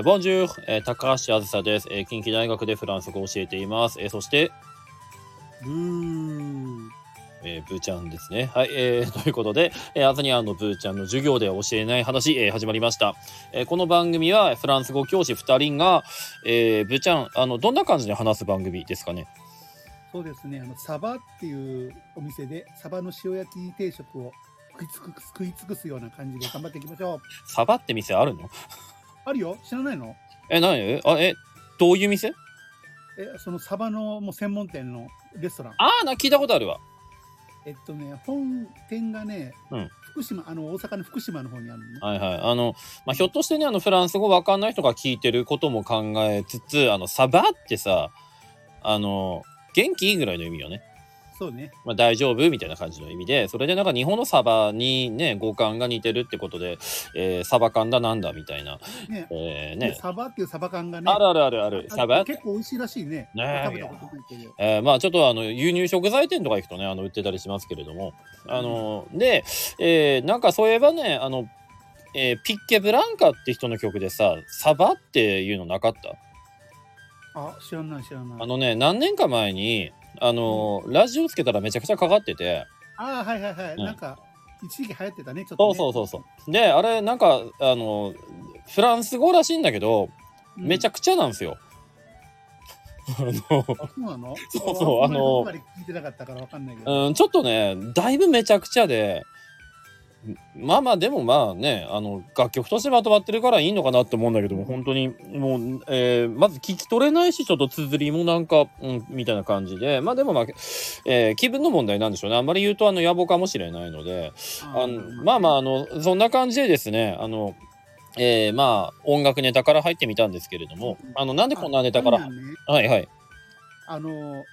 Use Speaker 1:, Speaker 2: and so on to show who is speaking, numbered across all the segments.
Speaker 1: えー、ボンジュール、えー、高橋あずさです、えー。近畿大学でフランス語を教えています。えー、そして、
Speaker 2: ブー。
Speaker 1: えー、ブーちゃんですね。はい、えー、ということで、えー、アズニアンのブーちゃんの授業で教えない話、えー、始まりました。えー、この番組はフランス語教師2人が、えー、ブーちゃん、あの、どんな感じで話す番組ですかね？
Speaker 2: そうですね。あの、サバっていうお店で、サバの塩焼き定食を食いつく、食い尽くすような感じで頑張っていきましょう。
Speaker 1: サバって店あるの？
Speaker 2: あるよ知らないの？
Speaker 1: え、なにあ、え、どういう店？
Speaker 2: え、そのサバのもう専門店のレストラン。
Speaker 1: ああ、な、聞いたことあるわ。
Speaker 2: えっとね、本店がね、
Speaker 1: うん
Speaker 2: 福島、あの、大阪の福島の方にあるのね。
Speaker 1: はいはい。あの、まあ、ひょっとしてね、あの、フランス語わかんない人が聞いてることも考えつつ、あの、サバってさ、あの、元気？ぐらいの意味よね。
Speaker 2: そうね。
Speaker 1: まあ、大丈夫？みたいな感じの意味で、それでなんか日本のサバにね、語感が似てるってことで、えー、サバ缶だなんだ？みたいな。
Speaker 2: ね。
Speaker 1: えー、ね。
Speaker 2: でサバっていうサバ缶がね。
Speaker 1: あるあるあるある。
Speaker 2: あ
Speaker 1: サバ？
Speaker 2: 結構美味しいらしいね。
Speaker 1: ねえ
Speaker 2: 食べたことないけど。
Speaker 1: えーまあちょっとあの輸入食材店とか行くとねあの売ってたりしますけれどもあので、えーなんかそういえばねあの、えーピッケブランカって人の曲でさサバっていうのなかった？
Speaker 2: あ、知らない知らない。
Speaker 1: あのね何年か前にあの、ラジオつけたらめちゃくちゃかかってて
Speaker 2: あーはいはいはい。
Speaker 1: うん
Speaker 2: なんか、一時期流行ってたね、ちょっと、
Speaker 1: そう
Speaker 2: ね。
Speaker 1: そうそうそうであれなんかあのフランス語らしいんだけど
Speaker 2: うん
Speaker 1: めちゃくちゃなんですよ。あの
Speaker 2: あ、そうなの？
Speaker 1: そうそうあの
Speaker 2: あんまり聞いてなかったからわかんないけど。
Speaker 1: うん、ちょっとね、だいぶめちゃくちゃで、まあまあでもまあね、あの、楽曲としてまとまってるからいいのかなって思うんだけども、本当にもう、えーまず聞き取れないし、ちょっと綴りもなんか、うん、みたいな感じで、まあでもまあ、えー気分の問題なんでしょうね。あんまり言うとあの野暮かもしれないので、あのまあまあ、あの、そんな感じでですね、あの、えーまあ、音楽ネタから入ってみたんですけれども、あの、なんでこんなネタから、はいはい。
Speaker 2: あの、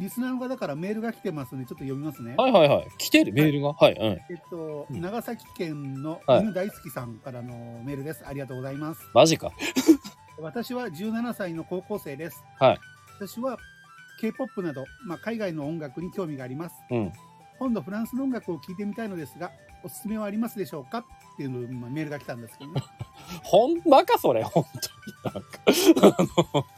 Speaker 2: リスナーの方からメールが来てますので、ちょっと読みますね。
Speaker 1: はいはいはい。来てる？メールが？はい、うん。
Speaker 2: えっと、
Speaker 1: うん
Speaker 2: 長崎県の
Speaker 1: はい
Speaker 2: 犬大好きさんからのメールです。ありがとうございます。
Speaker 1: マジか。
Speaker 2: 私は17歳の高校生です。
Speaker 1: はい
Speaker 2: 私は K-POP など、まあ、海外の音楽に興味があります。
Speaker 1: うん。
Speaker 2: 今度フランスの音楽を聴いてみたいのですが、おすすめはありますでしょうか？っていうの、まあ、メールが来たんですけどね。
Speaker 1: ほんまかそれ？本当になんかあ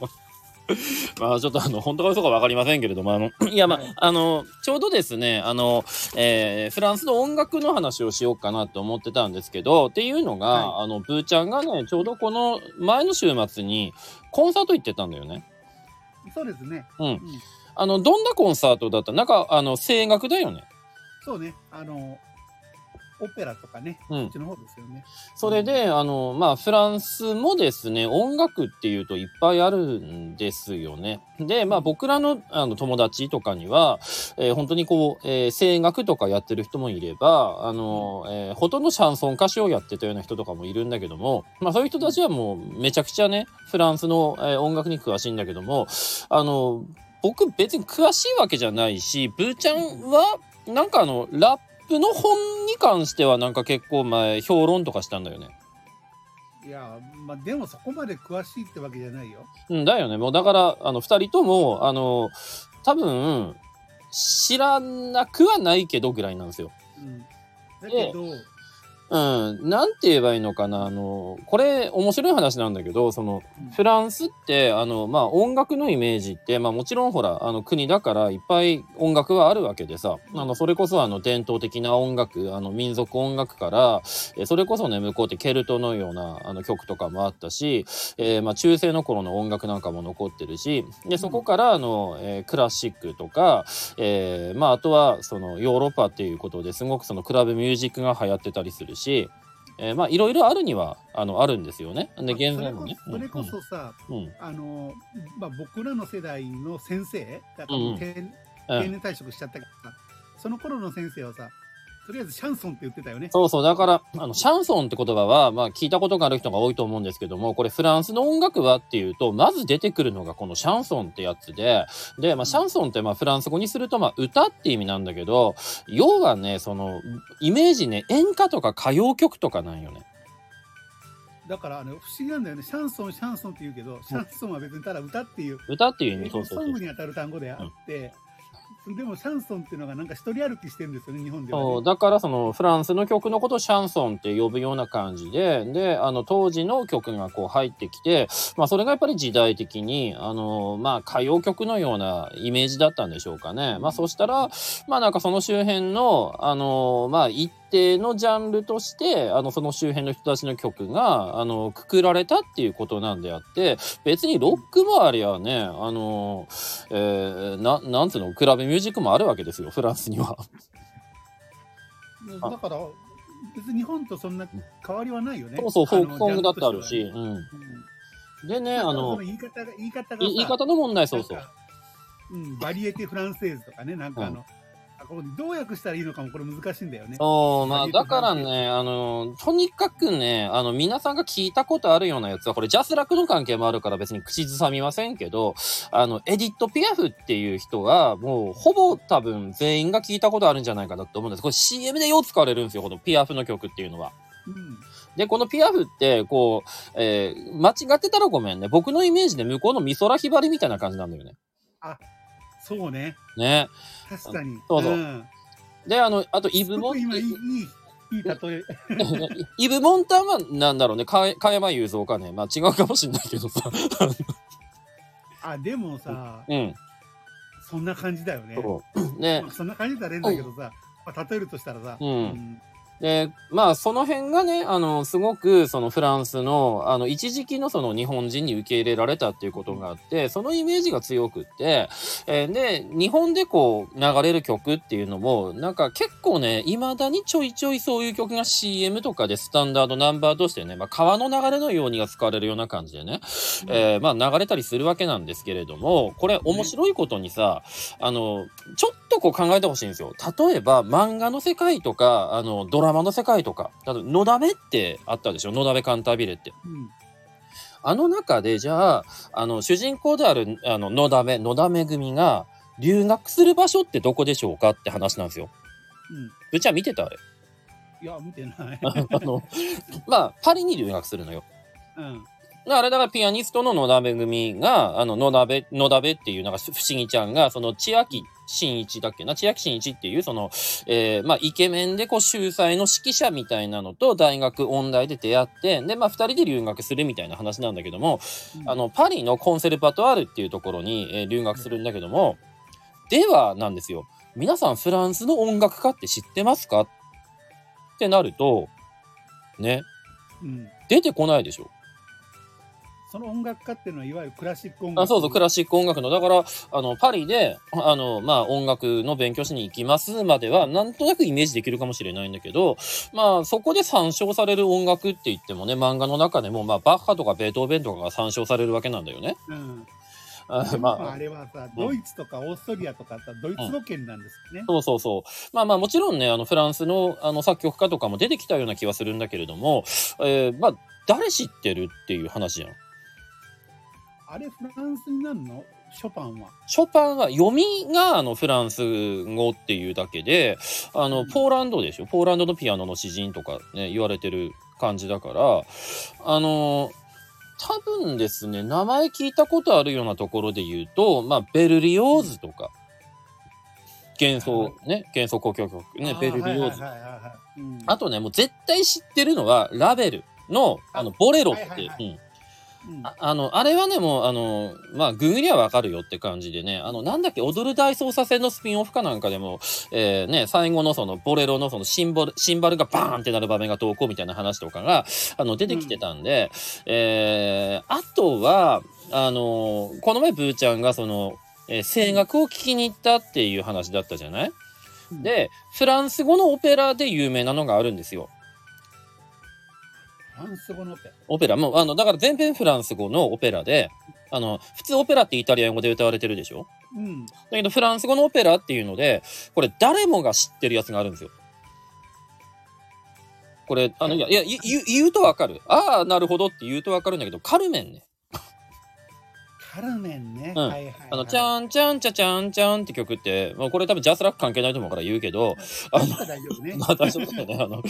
Speaker 1: の まあちょっとあの本当か嘘か分かりませんけれどもあの いやまあ、
Speaker 2: はい
Speaker 1: あのちょうどですねあの、えーフランスの音楽の話をしようかなと思ってたんですけどっていうのが、
Speaker 2: は
Speaker 1: あのブーちゃんがねちょうどこの前の週末にコンサート行ってたんだよね。
Speaker 2: そうですね。
Speaker 1: うん
Speaker 2: うん
Speaker 1: あのどんなコンサートだった？なんかあの声楽だよね。
Speaker 2: そうね。あの、オペラとかね、
Speaker 1: うん
Speaker 2: そっちの方ですよね。
Speaker 1: それで、あの、まあ、フランスもですね、音楽っていうといっぱいあるんですよね。で、まあ、僕らのあの友達とかには、えー本当にこう、えー声楽とかやってる人もいれば、あの、えーほとんどシャンソン歌手をやってたような人とかもいるんだけども、まあ、そういう人たちはもうめちゃくちゃね、フランスの、えー音楽に詳しいんだけども、あの、僕別に詳しいわけじゃないし、ブーちゃんは、なんかあの、ラップの本に関してはなんか結構前、評論とかしたんだよね。
Speaker 2: いや、まあ、でもそこまで詳しいってわけじゃないよ。
Speaker 1: うん、だよね。もうだから、あの、二人とも、あの、多分、知らなくはないけどぐらいなんですよ。
Speaker 2: うん。だけど、
Speaker 1: うん、なんて言えばいいのかな。あの、これ、面白い話なんだけど、その、
Speaker 2: うん。
Speaker 1: フランスって、あの、まあ、音楽のイメージって、まあ、もちろんほら、あの、国だからいっぱい音楽はあるわけでさ、あの、それこそあの、伝統的な音楽、あの、民族音楽から、えそれこそね、向こうってケルトのような、あの、曲とかもあったし、えーまあ、中世の頃の音楽なんかも残ってるし、で、そこから、あの、えークラシックとか、えーまあ、あとは、その、ヨーロッパっていうことですごくその、クラブミュージックが流行ってたりするし、えーまあ、いろいろあるには、あの、あるんですよね。で、現在もね。
Speaker 2: それこそそれこそさ、
Speaker 1: うん、うん。
Speaker 2: あの、まあ、僕らの世代の先生、だから
Speaker 1: うんうん
Speaker 2: 定年退職しちゃったけどさ、その頃の先生はさ、とりあえずシャンソンって言ってたよね。
Speaker 1: そうそう。だから、あの、シャンソンって言葉は、まあ、聞いたことがある人が多いと思うんですけども、これフランスの音楽はっていうと、まず出てくるのがこのシャンソンってやつで、で、まあ、シャンソンってまあ、フランス語にすると、まあ、歌って意味なんだけど、要はね、その、イメージね、演歌とか歌謡曲とかなんよね。
Speaker 2: だからあの不思議なんだよね。シャンソン、シャンソンって言うけど、シャンソンは別にただ歌っていう、
Speaker 1: 歌っていう意味、そうそうそう
Speaker 2: ソング。に当たる単語であって、でもシャンソンっていうのがなんか一人歩きしてるんですよね、日本では、ね。
Speaker 1: そう、だからそのフランスの曲のことをシャンソンって呼ぶような感じで、で、あの当時の曲がこう入ってきて、まあそれがやっぱり時代的に、あの、まあ歌謡曲のようなイメージだったんでしょうかね。まあそしたら、まあなんかその周辺の、あの、まあ一定のジャンルとして、あのその周辺の人たちの曲が、あの、くくられたっていうことなんであって、別にロックもありゃね、あの、えー、な、なんつうの、クラブミュージックもあるわけですよ、フランスには。あ
Speaker 2: だから、別に日本とそんな変わりはないよね。
Speaker 1: そうそう、フォークソングだってあるし、うん。
Speaker 2: してはね。
Speaker 1: でね、あの
Speaker 2: 言い方が、言い方が
Speaker 1: 言い方の問題、そうそう
Speaker 2: うん、 variété française とかね、なんかあの、あこれどう訳したらいいのかもこれ難しいんだよね。
Speaker 1: そう、まあ、だからね、あの、とにかくね、あの、皆さんが聞いたことあるようなやつは、これ、ジャスラックの関係もあるから別に口ずさみませんけど、あの、エディット・ピアフっていう人は、もう、ほぼ多分全員が聞いたことあるんじゃないかなと思うんです。これ CM でよう使われるんですよ、このピアフの曲っていうのは。
Speaker 2: うん。
Speaker 1: で、このピアフって、こう、えー間違ってたらごめんね。僕のイメージで向こうの美空ひばりみたいな感じなんだよね。
Speaker 2: そうね。
Speaker 1: ね。
Speaker 2: 確かに。
Speaker 1: そうそうんで、あの、あと、イブモン、
Speaker 2: 今いい、いい、例え。
Speaker 1: イブ・モンタンはなんだろうね、か加山雄三かね。まあ違うかもしんないけどさ。
Speaker 2: あ、でもさ、
Speaker 1: うん。
Speaker 2: そんな感じだよね。
Speaker 1: ね
Speaker 2: まあ、そんな感じだらえんだけどさ、まあ、例えるとしたらさ、
Speaker 1: うんで、まあその辺がね、あの、すごくそのフランスの、あの、一時期のその日本人に受け入れられたっていうことがあって、そのイメージが強くって、えーで、日本でこう流れる曲っていうのも、なんか結構ね、未だにちょいちょいそういう曲が CM とかでスタンダードナンバーとしてね、まあ川の流れのようにが使われるような感じでね、えーまあ流れたりするわけなんですけれども、これ面白いことにさ、あの、ちょっとこう考えてほしいんですよ。例えば漫画の世界とか、あの、ドラマの世界とか、あと、のだめってあったでしょのだめカンタービレって。
Speaker 2: うん
Speaker 1: あの中で、じゃあ、あの、主人公である、あの、のだめ、のだめ組が留学する場所ってどこでしょうかって話なんですよ。
Speaker 2: うん。
Speaker 1: うちは見てたあれ。
Speaker 2: いや、見てない。
Speaker 1: あの、まあ、パリに留学するのよ。
Speaker 2: うん。
Speaker 1: あれだからピアニストの野田め組が、あの、野田べ、野田べっていうなんか不思議ちゃんが、その千秋真一だっけ？な千秋真一っていう、その、えーまあ、イケメンでこう、秀才の指揮者みたいなのと大学音大で出会って、で、まあ、二人で留学するみたいな話なんだけども、あの、パリのコンセルパトワールっていうところに、えー留学するんだけども、ではなんですよ。皆さんフランスの音楽家って知ってますか？ってなると、ね、
Speaker 2: うん。
Speaker 1: 出てこないでしょ。
Speaker 2: その音楽家っていうのは、いわゆるクラシック音楽。
Speaker 1: あそうそう、クラシック音楽の。だから、あの、パリで、あの、まあ、音楽の勉強しに行きますまでは、なんとなくイメージできるかもしれないんだけど、まあ、そこで参照される音楽って言ってもね、漫画の中でも、まあ、バッハとかベートーベンとかが参照されるわけなんだよね。
Speaker 2: うん。
Speaker 1: あ
Speaker 2: まあ、
Speaker 1: まあ
Speaker 2: あ、れはさ、
Speaker 1: うん
Speaker 2: ドイツとかオーストリアとかさ、ドイツ語圏なんですよね。
Speaker 1: そうそうそう。まあまあ、もちろんね、あの、フランスの、あの、作曲家とかも出てきたような気はするんだけれども、えーまあ、誰知ってるっていう話じゃん。
Speaker 2: あれ、フランスになるの？ショパンは。
Speaker 1: ショパンは読みがあのフランス語っていうだけで、あの、ポーランドでしょ？ポーランドのピアノの詩人とかね、言われてる感じだから、あの、多分ですね、名前聞いたことあるようなところで言うと、まあ、ベルリオーズとか、幻想、ね、幻想交響曲、ね、ベルリオーズ。あとね、もう絶対知ってるのは、ラベルの、あの、ボレロって、うんああの、あれはね、もう、あの、まあ、ググりゃわかるよって感じでね、あの、なんだっけ、踊る大捜査線のスピンオフかなんかでも、えーね、最後のその、ボレロのそのシンボル、シンバルがバーンってなる場面が投稿みたいな話とかが、あの、出てきてたんで、えー、あとは、あの、この前、ブーちゃんがその、えー声楽を聞きに行ったっていう話だったじゃない？で、フランス語のオペラで有名なのがあるんですよ。
Speaker 2: フランス語のって。
Speaker 1: オペラ？もう、あの、だから全編フランス語のオペラで、あの、普通オペラってイタリア語で歌われてるでしょ？
Speaker 2: うん。
Speaker 1: だけどフランス語のオペラっていうので、これ誰もが知ってるやつがあるんですよ。これ、あの、いや、いや、言う言うとわかる。ああ、なるほどって言うとわかるんだけど、カルメンね。
Speaker 2: カルメンね。
Speaker 1: うん
Speaker 2: はいはいはい。
Speaker 1: あの、チャンチャンチャチャンチャンって曲って、もうこれ多分ジャスラック関係ないと思うから言うけど、あの。まあ大丈夫 だよね。あの、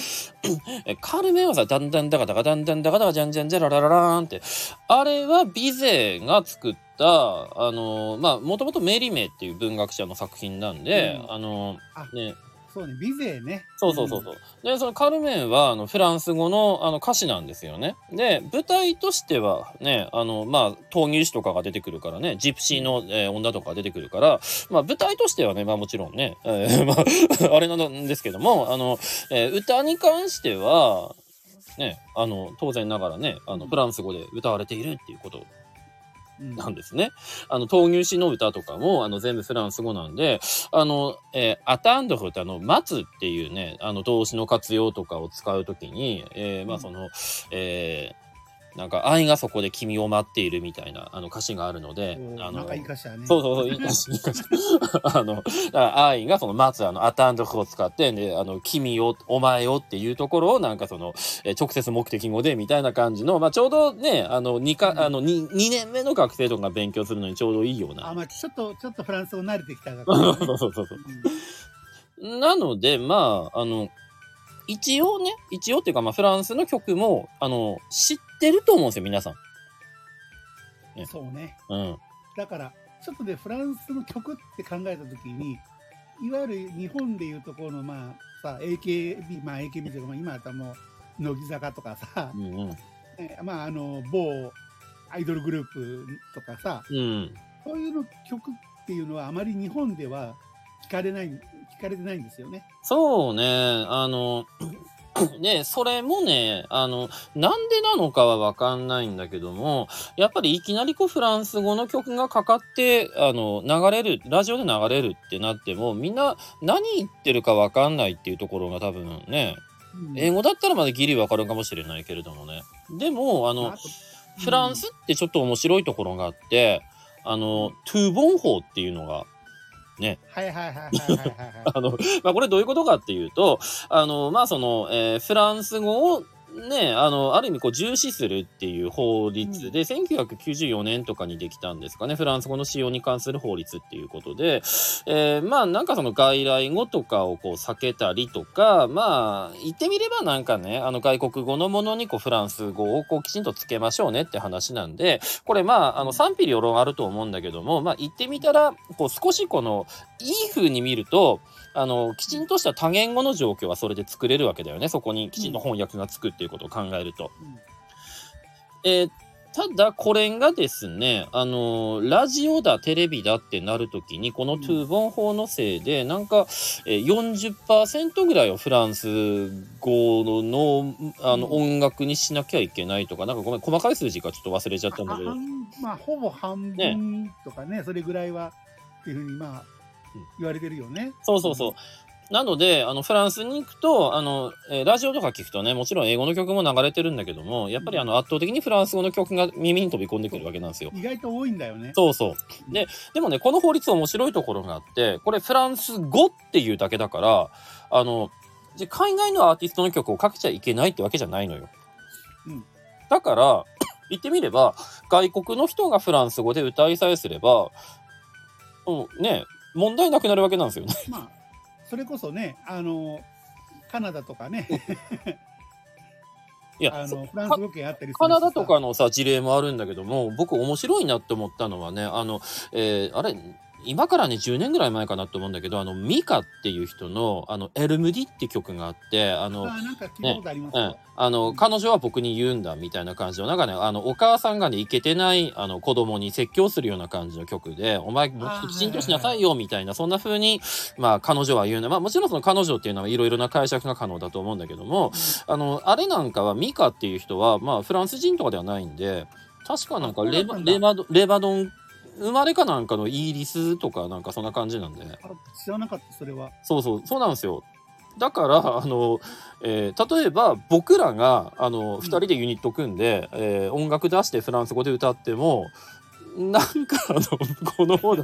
Speaker 1: えカルメンはさ、だんだんだかだかだんだんだかだかじゃんじゃんじゃららららーんって、あれはビゼが作っった、あの、まあ、もともとメリメっていう文学者の作品なんで、
Speaker 2: うん
Speaker 1: あの、
Speaker 2: あ
Speaker 1: ね、
Speaker 2: そうね、ビゼーね。
Speaker 1: そうそうそうそう。で、そのカルメンは、あの、フランス語の、あの、歌詞なんですよね。で、舞台としてはね、あの、まあ、闘牛士とかが出てくるからね、ジプシーの、えー女とかが出てくるから、まあ、舞台としてはね、まあ、もちろんね、えー まあ、あれなんですけども、あの、えー歌に関しては、ね、あの、当然ながらね、あの、フランス語で歌われているっていうこと
Speaker 2: うん
Speaker 1: なんですね。あの、闘牛士の歌とかも、あの、全部フランス語なんで、あの、えーアタンドフってあの、待つっていうね、あの、動詞の活用とかを使うときに、えーまあ、その、えーなんか、愛がそこで君を待っているみたいな、あの、歌詞があるのであの
Speaker 2: ね。
Speaker 1: そうそうそう、いい歌詞、いい歌詞。あの、愛がその待つ、あの、アタンドフを使って、で、あの、君を、お前をっていうところを、なんかその、えー直接目的語でみたいな感じの、まあ、ちょうどね、あの、2か、あの、2、2年目の学生とかが勉強するのにちょうどいいよう
Speaker 2: あ、
Speaker 1: な。
Speaker 2: まあ、ちょっと、ちょっとフランス語慣れてきたが、
Speaker 1: そうそうそうそう。なので、まあ、あの、一応ね、一応っていうか、まあ、フランスの曲も、あの、知ってると思うんですよ、皆さん。ね
Speaker 2: そうね。
Speaker 1: うん。
Speaker 2: だから、ちょっとでフランスの曲って考えたときに、いわゆる日本でいうところの、まあ、さ、AKB、まあ AKB というか、まあ今だったらもう、乃木坂とかさ
Speaker 1: う、んうん。
Speaker 2: ねまああの、某アイドルグループとかさ、
Speaker 1: うん。
Speaker 2: そういうの曲っていうのはあまり日本では聞かれない、聞かれてないんですよね。
Speaker 1: そうね、あの、ね、それもね、あの、なんでなのかはわかんないんだけども、やっぱりいきなりこうフランス語の曲がかかって、あの、流れる、ラジオで流れるってなっても、みんな何言ってるかわかんないっていうところが多分ね、
Speaker 2: うん。
Speaker 1: 英語だったらまだギリわかるかもしれないけれどもね。でも、あの、フランスってちょっと面白いところがあって、あの、トゥーボン法っていうのが
Speaker 2: はいはいはいはいはいはいはい。
Speaker 1: あの、まあ、これどういうことかっていうと、あの、まあ、その、えーフランス語をね、あの、ある意味こう重視するっていう法律で、1994年とかにできたんですかね、フランス語の使用に関する法律っていうことで、えーまあ、なんかその外来語とかをこう避けたりとか、まあ、言ってみればなんかね、あの外国語のものにこうフランス語をこうきちんとつけましょうねって話なんで、これまあ、あの賛否両論あると思うんだけども、まあ、言ってみたら、こう少しこの、いい風に見ると、あの、きちんとした多言語の状況はそれで作れるわけだよね。そこにきちんと翻訳がつくっていうことを考えると。
Speaker 2: うん
Speaker 1: えーただ、これがですね、あのラジオだ、テレビだってなるときに、このトゥーボン法のせいで、なんか、えー、40%ぐらいをフランス語の、あの、
Speaker 2: うん
Speaker 1: 音楽にしなきゃいけないとか、なんかごめん、細かい数字がちょっと忘れちゃったんだけど。
Speaker 2: まあ、ほぼ半分とかね、それぐらいはっていうふうに、まあ
Speaker 1: うん、
Speaker 2: 言われてるよね。
Speaker 1: そうそうそう。なので、あの、フランスに行くと、あの、えーラジオとか聞くとね、もちろん英語の曲も流れてるんだけども、やっぱりあの、圧倒的にフランス語の曲が耳に飛び込んでくるわけなんですよ。
Speaker 2: 意外と多いんだよね。
Speaker 1: そうそう。で、でもね、この法律面白いところがあって、これフランス語っていうだけだから、あの、海外のアーティストの曲をかけちゃいけないってわけじゃないのよ。
Speaker 2: うん
Speaker 1: だから、言ってみれば、外国の人がフランス語で歌いさえすれば、うん、ね、問題なくなるわけなんですよね。
Speaker 2: まあ、それこそね、あの、カナダとかね、
Speaker 1: いや、そ
Speaker 2: あの、フランス語圏あったり
Speaker 1: カナダとかのさ、事例もあるんだけども、僕面白いなって思ったのはね、あの、えーあれ、今からね、10年ぐらい前かなと思うんだけど、あの、ミカっていう人の、あの、エルムディって曲があって、あの、
Speaker 2: あなんか聞いたことあ
Speaker 1: の、彼女は僕に言うんだ、みたいな感じの、なんかね、あの、お母さんがね、いけてない、あの、子供に説教するような感じの曲で、お前、もっときちんとしなさいよ、みたいな、そんな風に、まあ、彼女は言うんだ。まあ、もちろんその彼女っていうのはいろいろな解釈が可能だと思うんだけども、あの、あれなんかは、ミカっていう人は、まあ、フランス人とかではないんで、確かなんかレバ、レバド、レバドン、生まれかなんかのイギリスとかなんかそんな感じなんで、
Speaker 2: あ知らなかった、それは。
Speaker 1: そうそう、そうなんですよ。だから、あの、えー例えば僕らが、あの、二人でユニット組んで、えー音楽出してフランス語で歌っても、なんか、あの、この方の、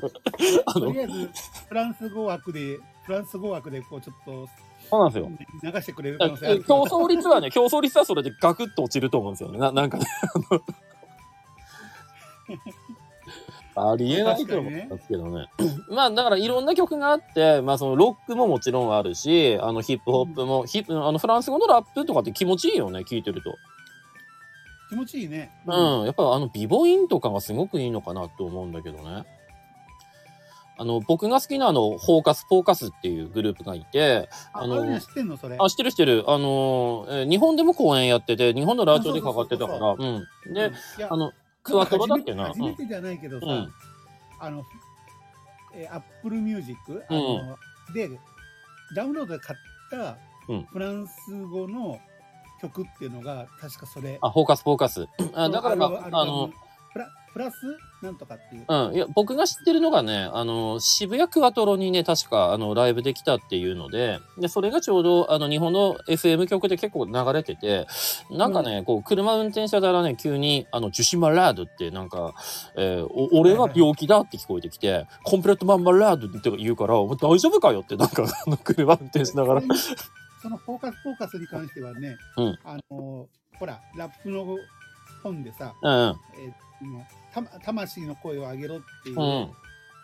Speaker 1: あの
Speaker 2: とり、あえず、フランス語枠で、フランス語枠で、こう、ちょっと、
Speaker 1: そうなんですよ。
Speaker 2: 流してくれる可能性あるけ
Speaker 1: 競
Speaker 2: ど。
Speaker 1: 争率はね、競争率はそれでガクッと落ちると思うんですよね。ななんかね、ありえないと思うんですけどね。まあ、だからいろんな曲があって、まあ、そのロックももちろんあるし、あのヒップホップも、ヒップ、あのフランス語のラップとかって気持ちいいよね、聞いてると。
Speaker 2: 気持ちいいね。
Speaker 1: うん、やっぱあの、ビボインとかがすごくいいのかなと思うんだけどね。あの、僕が好きなあの、フォーカス、フォーカスっていうグループがいて、
Speaker 2: あ、
Speaker 1: あの
Speaker 2: あの、知ってんのそれ。
Speaker 1: あ、知ってる知ってる。あのー、えー日本でも公演やってて、日本のラジオでかかってたから、
Speaker 2: そう
Speaker 1: うん。
Speaker 2: うん
Speaker 1: で、、
Speaker 2: いや
Speaker 1: あの、クワトロだっけな。
Speaker 2: 初めてじゃないけどさ、
Speaker 1: うん
Speaker 2: あの、えー、Apple Music、あの、で、ダウンロードで買った
Speaker 1: うん
Speaker 2: フランス語の曲っていうのが、確かそれ。
Speaker 1: あ、フォーカス、フォーカス。あだから、まあ、あの、
Speaker 2: プラプラス？なんとかっていう。
Speaker 1: うん。いや、僕が知ってるのがね、あの、渋谷クワトロにね、確か、あの、ライブできたっていうので、で、それがちょうど、あの、日本の FM 曲で結構流れてて、なんかね、こう、車運転してたらね、急に、あの、ジュシマラードって、なんか、えーお俺は病気だって聞こえてきて、コンプレットマンマラードって言うから、お前大丈夫かよって、なんか、あの、車運転しながら
Speaker 2: そ。のフォーカス、フォーカスに関してはね、
Speaker 1: うん
Speaker 2: あの、ほら、ラップの本でさ、
Speaker 1: うん。
Speaker 2: えーた魂の声を上げろっていう、
Speaker 1: うん。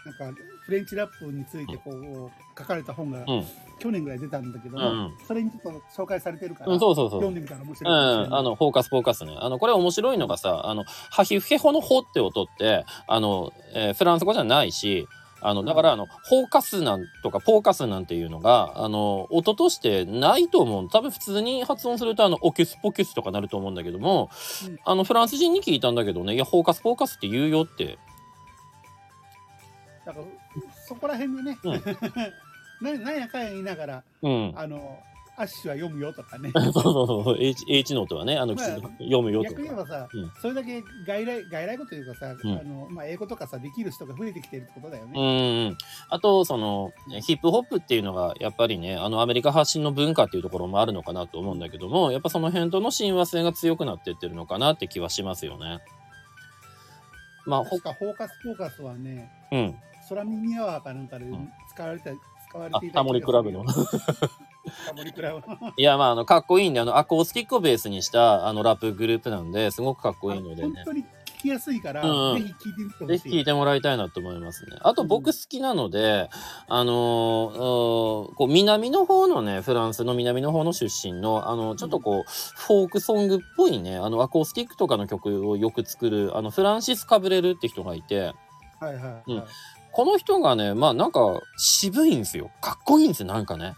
Speaker 2: なんかフレンチラップについてこう書かれた本が
Speaker 1: うん。
Speaker 2: 去年ぐらい出たんだけど、
Speaker 1: うん。
Speaker 2: それにちょっと紹介されてるから、
Speaker 1: うん、そうそうそう。
Speaker 2: 読んでみたら面
Speaker 1: う
Speaker 2: 白いかもしれ
Speaker 1: ん。あの、フォーカス、フォーカスね。あの、これ面白いのがさ、あの、ハヒフヘホのホって音って、あの、えーフランス語じゃないし、あの、だから、あの、フォーカスなんとか、ポーカスなんていうのが、あの、音としてないと思う。多分普通に発音すると、あの、オキュスポキュスとかなると思うんだけども、
Speaker 2: うん
Speaker 1: あの、フランス人に聞いたんだけどね、いや、フォーカス、フォーカスって言うよって。
Speaker 2: だからそこら辺のね、
Speaker 1: うん
Speaker 2: ななんやかんや言いながら、
Speaker 1: うん。
Speaker 2: あの、アッシュは読むよとかね。
Speaker 1: そうそうそう。H, H の音はね、あの、
Speaker 2: まあ
Speaker 1: 読むよとか。
Speaker 2: 逆に言えばさ、
Speaker 1: うん
Speaker 2: それだけ外来、外来語というかさ、
Speaker 1: ん
Speaker 2: あの、まあ、英語とかさ、できる人が増えてきてるってことだよ
Speaker 1: う
Speaker 2: ね。
Speaker 1: ん。あと、その、ヒップホップっていうのが、やっぱりね、あの、アメリカ発信の文化っていうところもあるのかなと思うんだけども、やっぱその辺との親和性が強くなってってるのかなって気はしますよね。まあ、ほ
Speaker 2: 確かフォーカス、フォーカスはね、
Speaker 1: うん。
Speaker 2: 空耳アワーかなんかで
Speaker 1: ん
Speaker 2: 使われた、使われ
Speaker 1: あ
Speaker 2: てい、た
Speaker 1: タモリクラブの。いや、まあ、あの、かっこいいんで、あの、アコースティックをベースにした、あの、ラップグループなんで、すごくかっこいいのでね。
Speaker 2: 本当に聞きやすいから、
Speaker 1: うんうん
Speaker 2: ぜひ聞いてみてほしい。
Speaker 1: ぜひ聞いてもらいたいなと思いますね。あと僕好きなので、あのーこう南の方のね、フランスの南の方の出身の、あの、ちょっとこう、フォークソングっぽいね、あの、アコースティックとかの曲をよく作る、あの、フランシス・カブレルって人がいて、
Speaker 2: はいはい、はい
Speaker 1: うんこの人がね、まあなんか渋いんですよ。かっこいいんですよ、なんかね。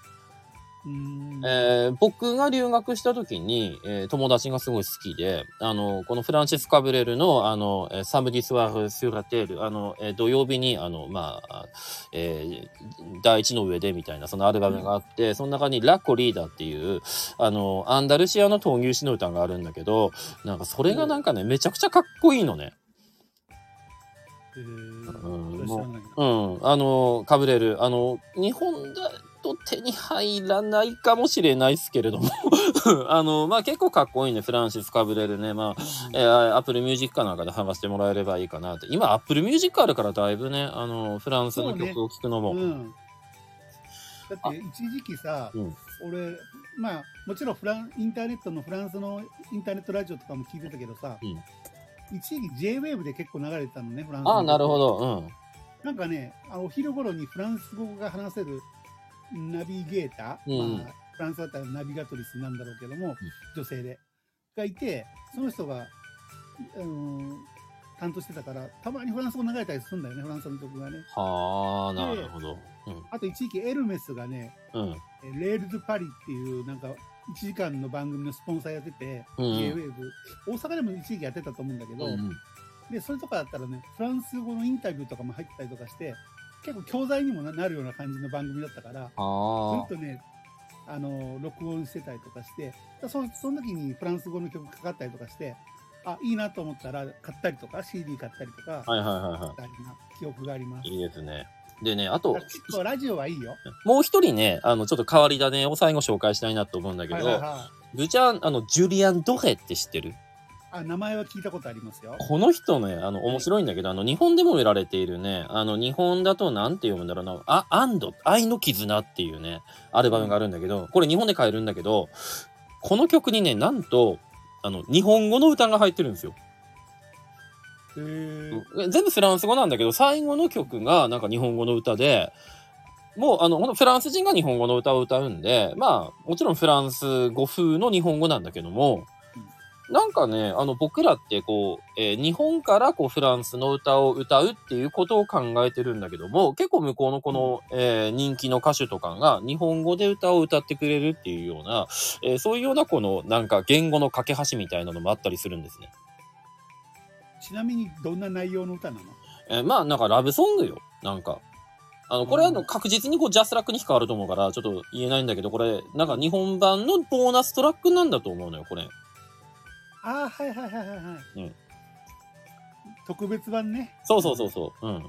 Speaker 2: うーん
Speaker 1: えー僕が留学した時に、えー友達がすごい好きで、あの、このフランシス・カブレルの、あの、えーサムディスワール・スュラテール、あの、えー土曜日に、あの、まあ、えー第一の上でみたいな、そのアルバムがあって、その中にラ・コリーダっていう、あの、アンダルシアの闘牛士の歌があるんだけど、なんかそれがなんかね、めちゃくちゃかっこいいのね。
Speaker 2: えー
Speaker 1: うんうん。あの、カブレル、あの、日本だと手に入らないかもしれないですけれども、あの、まあ、結構かっこいいね、フランシス・カブレルね。まあ、えー、 Apple Musicかなんかで探してもらえればいいかなって。今、 Apple Musicあるからだいぶね、あの、フランスの曲を聴くのも。
Speaker 2: うん、だって一時期さ、
Speaker 1: うん
Speaker 2: 俺まあもちろんフランインターネットのフランスのインターネットラジオとかも聞いてたけどさ、一時期 J-WAVE で結構流れてたのねフランスの
Speaker 1: ああ、なるほど。うん。
Speaker 2: なんかねあのお昼頃にフランス語が話せるナビゲーター、
Speaker 1: うん。
Speaker 2: まあ、フランスだったらナビガトリスなんだろうけども、女性でがいてその人が、うん、担当してたからたまにフランス語流れたりするんだよねフランスの曲がね。
Speaker 1: はあ、なるほど。
Speaker 2: あと一時期エルメスがね
Speaker 1: うん。
Speaker 2: レールズパリっていうなんか1時間の番組のスポンサーやってて、
Speaker 1: うん。
Speaker 2: J-WAVE 大阪でも一時期やってたと思うんだけど、
Speaker 1: うん。
Speaker 2: でそれとかだったらねフランス語のインタビューとかも入ってたりとかして結構教材にもななるような感じの番組だったからず
Speaker 1: あ
Speaker 2: っとねあの録音してたりとかしてだそその時にフランス語の曲かかったりとかしてあいいなと思ったら買ったりとか CD 買ったりとか
Speaker 1: あ。はいはいはいは
Speaker 2: したりな記憶があります
Speaker 1: い。いいですね。でね、あと、
Speaker 2: 結構ラジオはいいよ。
Speaker 1: もう一人ね、あの、ちょっと変わり種を最後紹介したいなと思うんだけど、
Speaker 2: はいはいはい
Speaker 1: ブチャン、あの、ジュリアン・ドヘって知ってる？
Speaker 2: あ名前は聞いたことありますよ。
Speaker 1: この人ね、あの、面白いんだけど、あの、日本でも売られているね、あの、日本だとなんて読むんだろうな、あ、アンド、愛の絆っていうね、アルバムがあるんだけど、これ日本で買えるんだけど、この曲にね、なんと、あの、日本語の歌が入ってるんですよ。全部フランス語なんだけど、最後の曲がなんか日本語の歌で、もう、あの、ほんとフランス人が日本語の歌を歌うんで、まあ、もちろんフランス語風の日本語なんだけども、なんかね、あの、僕らってこう、えー日本からこう、フランスの歌を歌うっていうことを考えてるんだけども、結構向こうのこの、えー人気の歌手とかが日本語で歌を歌ってくれるっていうような、えーそういうようなこの、なんか言語の架け橋みたいなのもあったりするんですね。
Speaker 2: ちなみにどんな内容の歌なの？
Speaker 1: えーまあ、なんかラブソングよ。なんか。あの、これはあの確実にこうジャスラックに引っかかると思うから、ちょっと言えないんだけど、これ、なんか日本版のボーナストラックなんだと思うのよ、これ。
Speaker 2: ああ、はいはいはいはいはい。
Speaker 1: うん
Speaker 2: 特別版ね。
Speaker 1: そうそうそうそう。うん。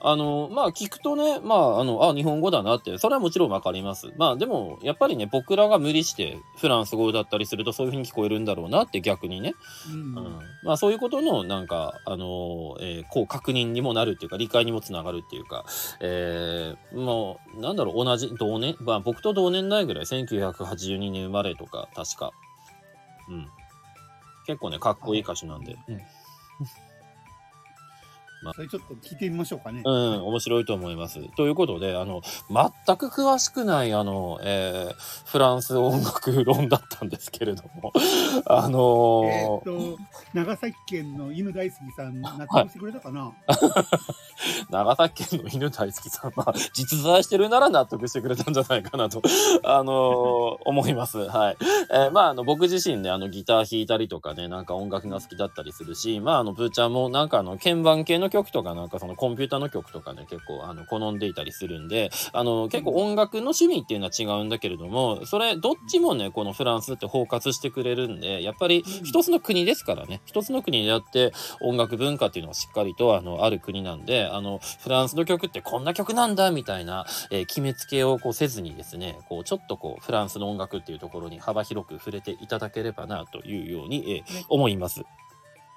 Speaker 1: あの、まあ、聞くとね、まあ、あの、あ、日本語だなって、それはもちろんわかります。まあ、でも、やっぱりね、僕らが無理してフランス語だったりすると、そういう風に聞こえるんだろうなって逆にね。
Speaker 2: うん
Speaker 1: うん。まあ、そういうことの、なんか、あの、えーこう、確認にもなるっていうか、理解にもつながるっていうか、えーもう、なんだろう、同じ、同年、まあ、僕と同年代ぐらい、1982年生まれとか、確か。うん。結構ね、かっこいい歌手なんで。うん
Speaker 2: それちょっと聞いてみましょうかね。
Speaker 1: うん、面白いと思います。ということで、あの、全く詳しくない、あの、えーフランス音楽論だったんですけれども、あの
Speaker 2: えーっ
Speaker 1: ー
Speaker 2: と、長崎県の犬大好きさん、納得してくれたかな、
Speaker 1: 長崎県の犬大好きさんは、実在してるなら納得してくれたんじゃないかなと、あのー 思います。はい。えーまあ、あの、僕自身ね、あの、ギター弾いたりとかね、なんか音楽が好きだったりするし、まあ、あの、ブーちゃんもなんかあの、鍵盤系の曲とか、なんかそのコンピューターの曲とかね、結構、あの、好んでいたりするんで、あの、結構音楽の趣味っていうのは違うんだけれども、それ、どっちもね、このフランスって包括してくれるんで、やっぱり
Speaker 2: うん。
Speaker 1: 一つの国ですからね、一つの国であって、音楽文化っていうのはしっかりと、あの、ある国なんで、あの、フランスの曲ってこんな曲なんだ、みたいな、えー決めつけをこうせずにですね、こう、ちょっとこう、フランスの音楽っていうところに幅広く触れていただければな、というように、えー
Speaker 2: ね
Speaker 1: 思います。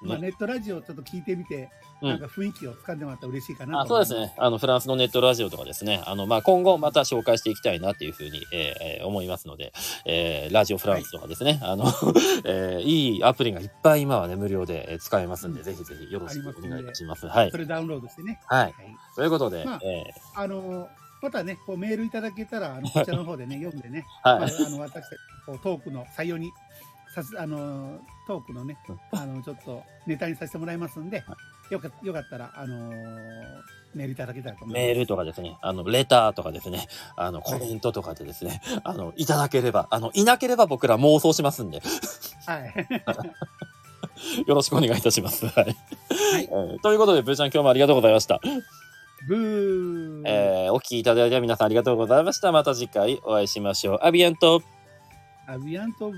Speaker 2: まあ、ネットラジオちょっと聞いてみて、
Speaker 1: うん
Speaker 2: なんか雰囲気をつかんでもらったら嬉しいかな
Speaker 1: あ
Speaker 2: と思います
Speaker 1: そうですね。あの、フランスのネットラジオとかですね、あの、まあ、今後また紹介していきたいなっていうふうに、えーえー思いますので、えーラジオフランスとかですね、あの、えーいいアプリがいっぱい今はね、無料でえー使えますんで、ぜひぜひよろしくお願いいたします。はい
Speaker 2: そ。れダウンロードしてね。
Speaker 1: はい。
Speaker 2: はい
Speaker 1: ということで、
Speaker 2: まあ
Speaker 1: え
Speaker 2: あのまたね、こうメールいただけたら、あの こちらの方でね、読んでね、
Speaker 1: ーはい。
Speaker 2: まあ、あの私たちこうトークの採用にさす、あのトークのね、あのちょっとネタにさせてもらいますんで、よかよかったら、あのメールいただけたらと思います。
Speaker 1: メールとかですね、あの、レターとかですね、あの、コメントとかでですね、あの、いただければ、あの、いなければ僕ら妄想しますんで、
Speaker 2: はい。
Speaker 1: よろしくお願いいたします。はい。ということで、ブーちゃん今日もありがとうございました。
Speaker 2: ブー。
Speaker 1: えーお聞きいただいた皆さんありがとうございました。また次回お会いしましょう。アビアント
Speaker 2: avianto.